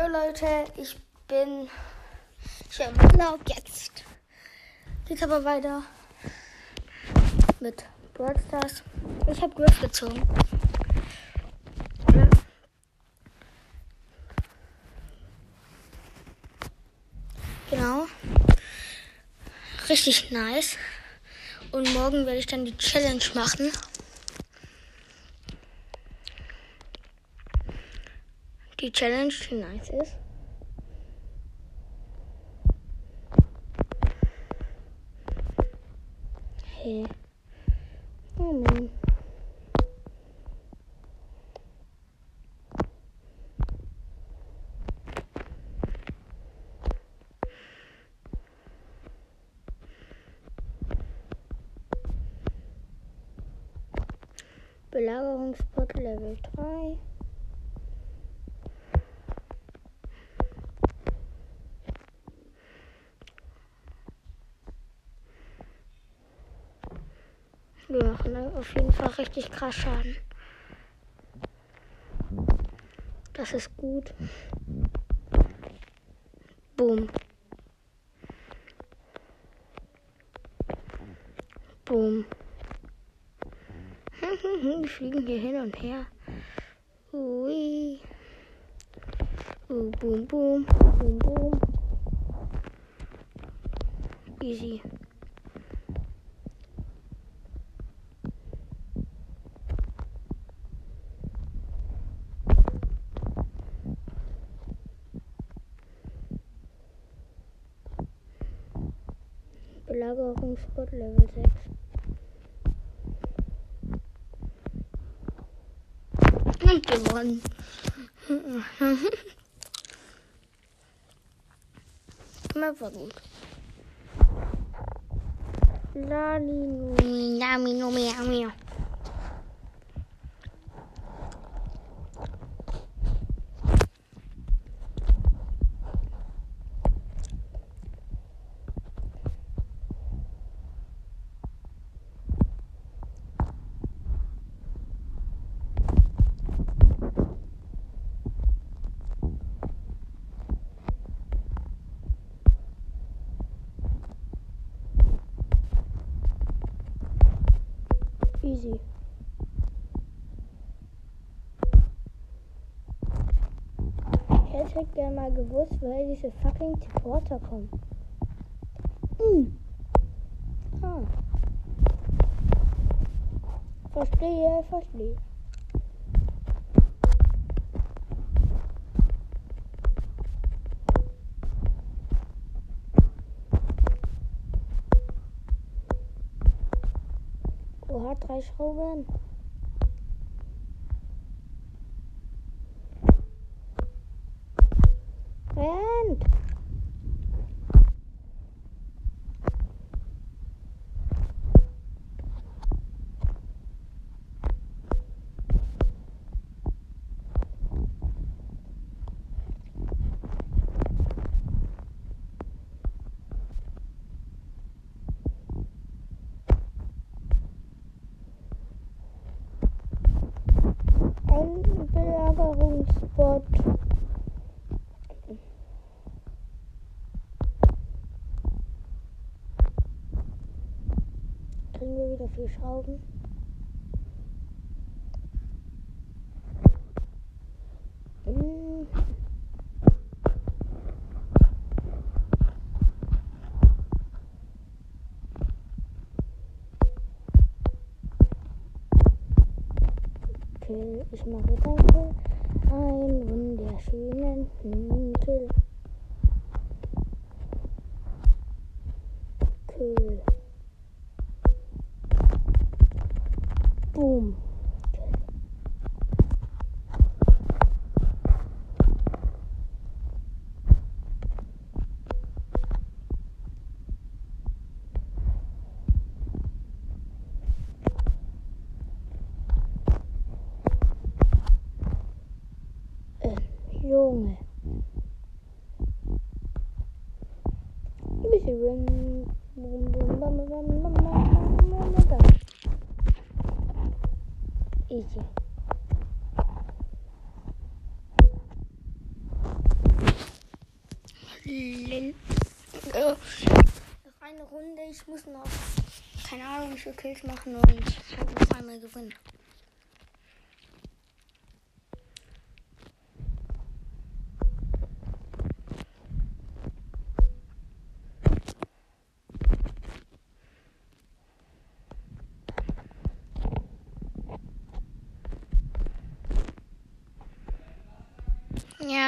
Jo Leute, ich bin ich im Urlaub jetzt. Geht aber weiter mit Brawl Stars. Ich habe Griff gezogen. Genau. Richtig nice. Und morgen werde ich dann die Challenge machen. Die Challenge, die nice ist. Hey. Oh Mann. Belagerungspot Level 3. Wir machen Fall richtig krass Schaden. Das ist gut. Boom. Boom. Die fliegen hier hin und her. Ui. Uh, boom, boom. Boom, boom. Easy. Belagerungsspot Level 6. Und gewonnen. Immer war gut. Lali, Numi, Nami, Numi, Nami. Easy. Ich hätte gerne mal gewusst, woher diese fucking Supporter kommen. Hm. Ah. Verstehe, verstehe. Oha, drei Schrauben. Rennt! Ein Belagerungsspot. Kriegen wir wieder viel Schrauben. Hm. Kill. Ich mache jetzt Kill. Einen wunderschönen Kill. Bam, bam. Easy. Noch eine Runde. Ich muss noch, keine Ahnung, wie viele Kills machen und halt noch einmal gewinnen.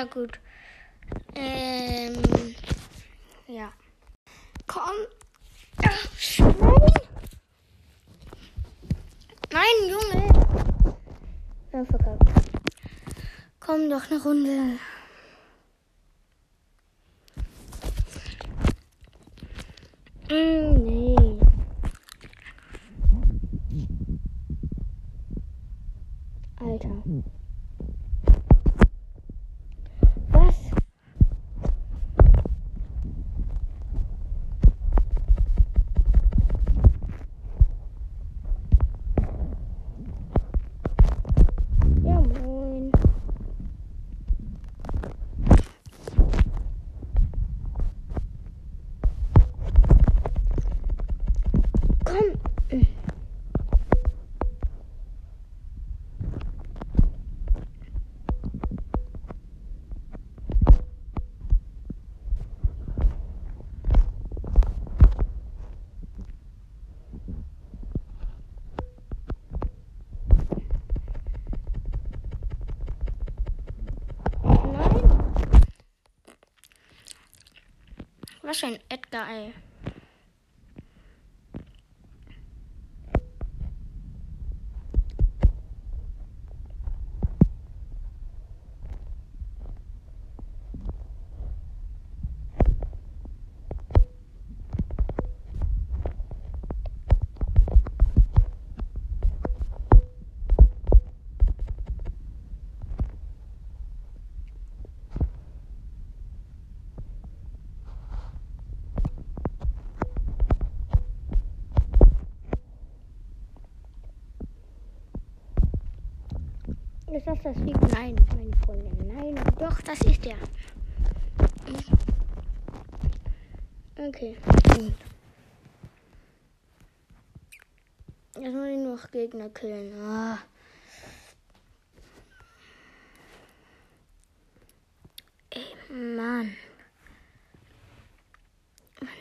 Ja, gut. Ähm, ja. Komm. Ach, Schwein. Nein, Junge. Ja, verkackt. Komm doch eine Runde. Mm, nee. Alter. Was? Ja, moin. Komm. Nein. Was für ein Edgar, ey. Ist das das Lied? Nein, meine Freundin. Nein, doch, das ist der. Okay, gut. Jetzt muss ich noch Gegner killen. Ah. Ey, Mann.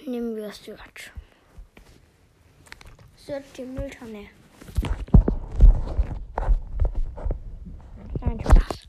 Nehmen wir Search. Search die Mülltonne. Nein, Spaß.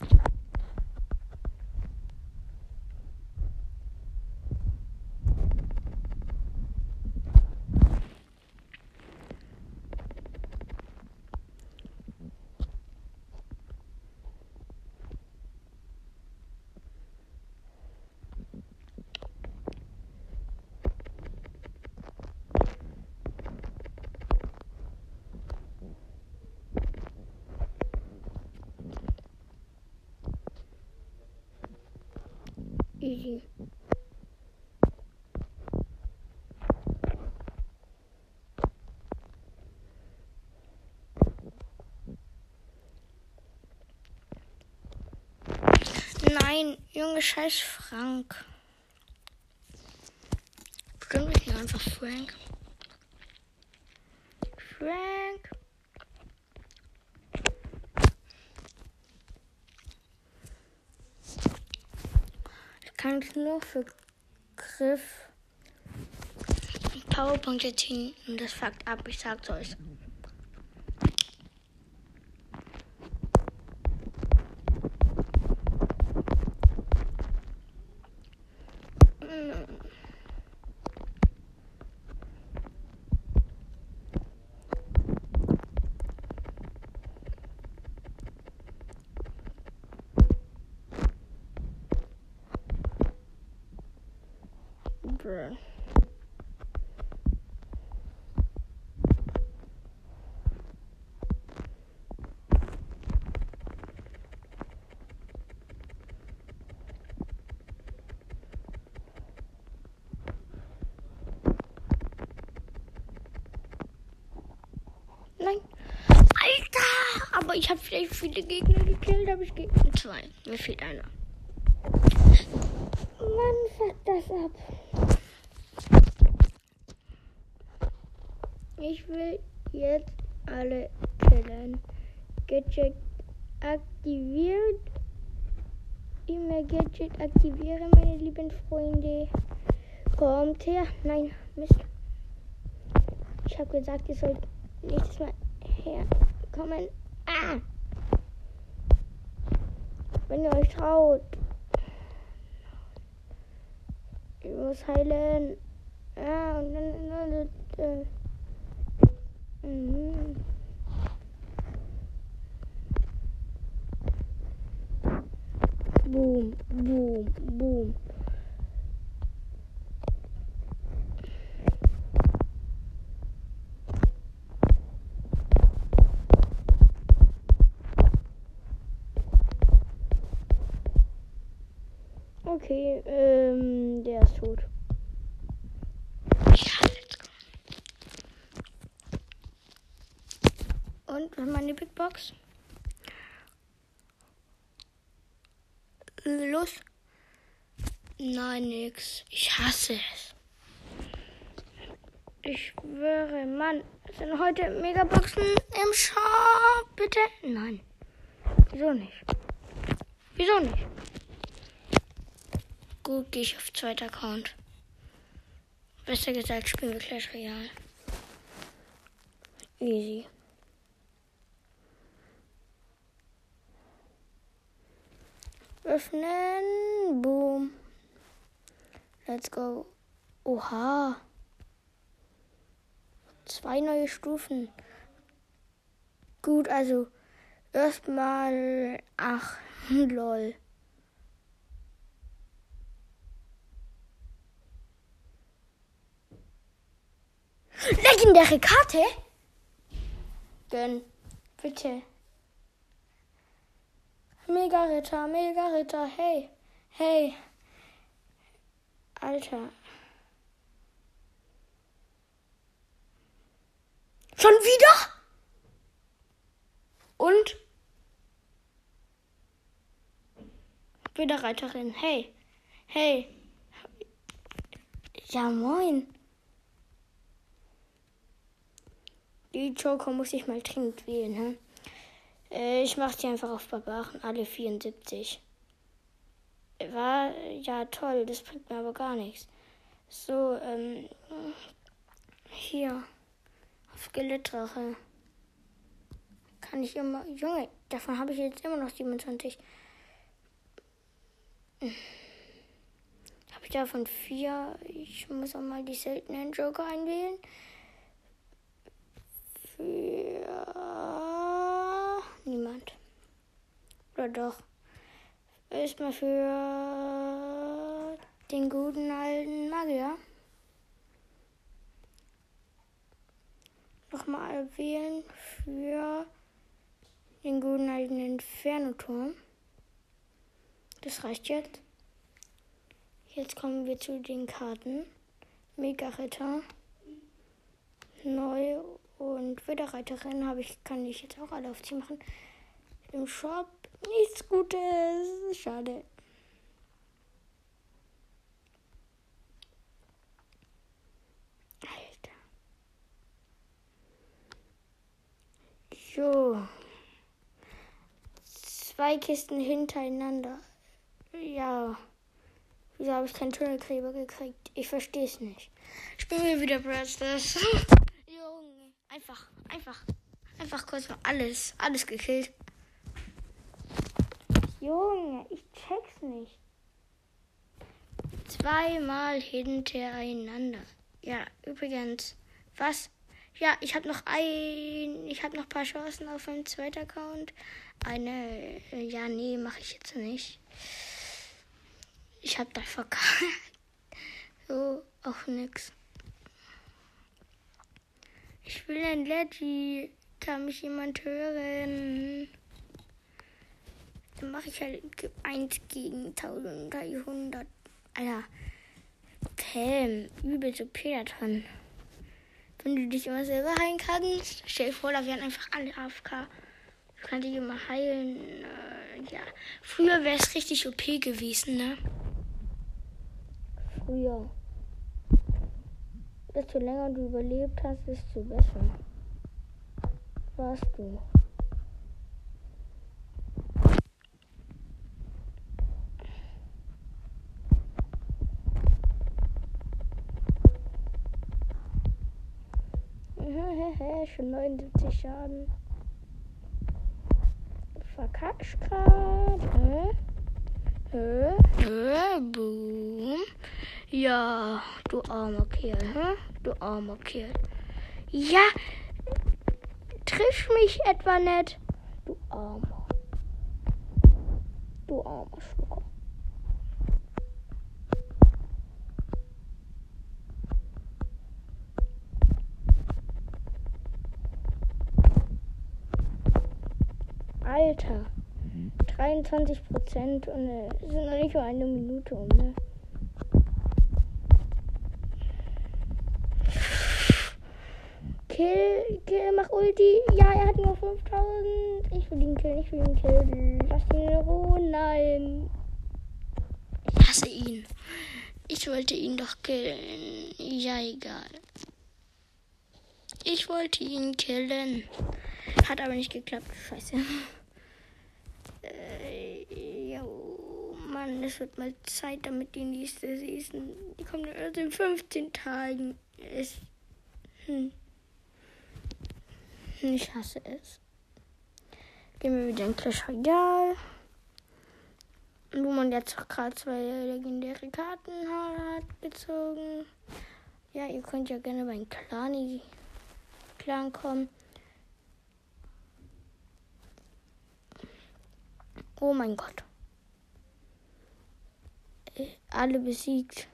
Easy. Nein, Junge, scheiß Frank. Bestimmt ist nur einfach Frank. Frank. Ich kann es nur für Griff Powerpunkte ziehen und das fuckt ab, ich sag's euch. Bruh. Nein. Alter! Aber ich habe vielleicht viele Gegner gekillt, aber ich Gegner zwei. Mir fehlt einer. Mann, fuck, das ab. Ich will jetzt alle killen. Gadget aktiviert. E-Mail Gadget aktiviere, meine lieben Freunde. Kommt her. Nein, Mist. Ich habe gesagt, ihr sollt nächstes Mal herkommen. Ah! Wenn ihr euch traut. Ich muss heilen. Ja, und dann. dann, dann, dann. mhm. Boom, boom, boom. Nein, nix. Ich hasse es. Ich schwöre, Mann. Sind heute Megaboxen im Shop? Bitte? Nein. Wieso nicht? Wieso nicht? Gut, gehe ich auf zweiter Account. Besser gesagt, spielen wir Clash Royale. Easy. Öffnen. Boom. Let's go. Oha. Zwei neue Stufen. Gut, also erstmal. Ach, lol. Legendäre Karte? Gönn. Bitte. Mega Ritter, Mega Ritter, hey, hey. Alter. Schon wieder? Und? Wieder Reiterin, hey, hey. Ja, moin. Die Joker muss ich mal dringend wählen, ne? Ich mache die einfach auf Barbaren, alle 74. War ja toll, das bringt mir aber gar nichts. So, ähm, hier, auf Skelettdrache. Kann ich immer, Junge, davon habe ich jetzt immer noch 27. Habe ich davon vier? Ich muss auch mal die seltenen Joker einwählen. Für niemand. Oder doch. Erstmal für den guten alten Magier. Nochmal wählen für den guten alten Inferno-Turm. Das reicht jetzt. Jetzt kommen wir zu den Karten. Mega-Ritter. Neu und Widderreiterin habe ich, kann ich jetzt auch alle auf sie machen. Im Shop nichts Gutes. Schade. Alter. Jo. Zwei Kisten hintereinander. Ja. Wieso habe ich keinen Tunnelkleber gekriegt? Ich verstehe es nicht. Spielen wir wieder Brawl Stars. Einfach, einfach, einfach kurz mal alles, alles gekillt. Junge, ich check's nicht. Zweimal hintereinander. Ja, übrigens, was? Ja, ich habe noch ein, ich habe noch ein paar Chancen auf meinem zweiten Account. Eine, äh, ja, nee, mache ich jetzt nicht. Ich habe da verkackt. So, auch nix. Ich will ein Leggy. Kann mich jemand hören? Mache ich halt 1 gegen 1300. Alter. Pam, übel so Peterton. Wenn du dich immer selber heilen kannst, stell dir vor, da wären einfach alle AFK. Du kannst dich immer heilen. Äh, ja. Früher wäre es richtig OP gewesen, ne? früher. Desto länger du überlebt hast, desto besser. Warst du. Schon 79 Schaden. Verkackst grad. Hä? Hä? Hä? Boom. Ja, du armer Kerl, hä? Du armer Kerl. Ja, triff mich etwa nicht. Du armer. Du armer Schlucker. Alter. 23 Prozent und äh, sind noch nicht mal eine Minute um, ne? Kill, Kill, mach Ulti. Ja, er hat nur 5000. Ich will ihn killen, ich will ihn killen. Lass ihn in Ruhe. Nein. Ich hasse ihn. Ich wollte ihn doch killen. Ja, egal. Ich wollte ihn killen. Hat aber nicht geklappt. Scheiße. Äh, jo, Mann, es wird mal Zeit, damit die nächste Season. Die kommt erst in 15 Tagen. Ist. Hm. Ich hasse es. Gehen wir wieder in Clash Royale. Wo man jetzt auch gerade zwei legendäre Karten hat gezogen. Ja, ihr könnt ja gerne bei Clani Clan kommen. Oh mein Gott. Alle besiegt.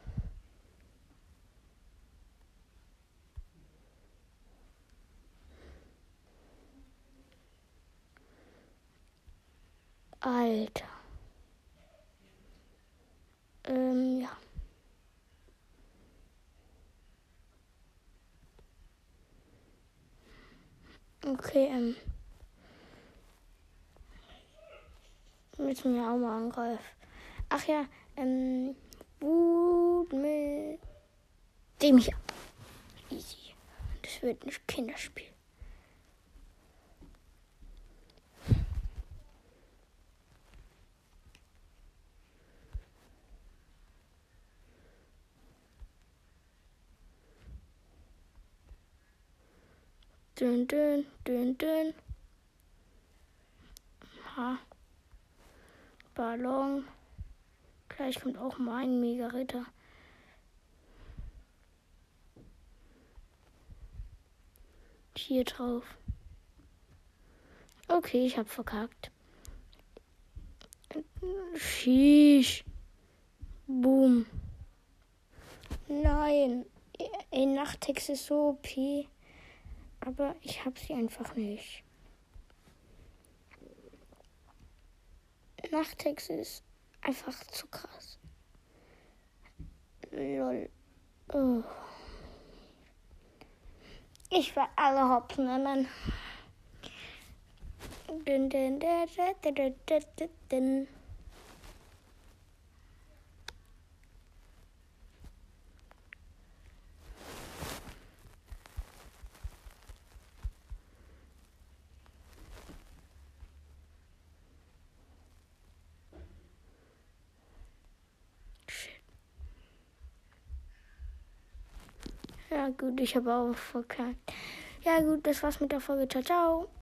Alter. Ähm, ja. Okay, ähm. Müssen wir auch mal angreifen. Ach ja, ähm. Wut mit dem hier. Easy. Das wird ein Kinderspiel. Dün, dün, dün, dün. Ha. Ballon. Gleich kommt auch mein Mega-Ritter. Hier drauf. Okay, ich hab verkackt. Sheesh. Boom. Nein. Ey, Nachtex ist so OP. Aber ich hab sie einfach nicht. Nachtex ist einfach zu krass. Lol. Oh. Ich war alle hops nehmen. Dün, dün, dün, Gut, ich habe auch verkackt. Ja, gut, das war's mit der Folge. Ciao, ciao.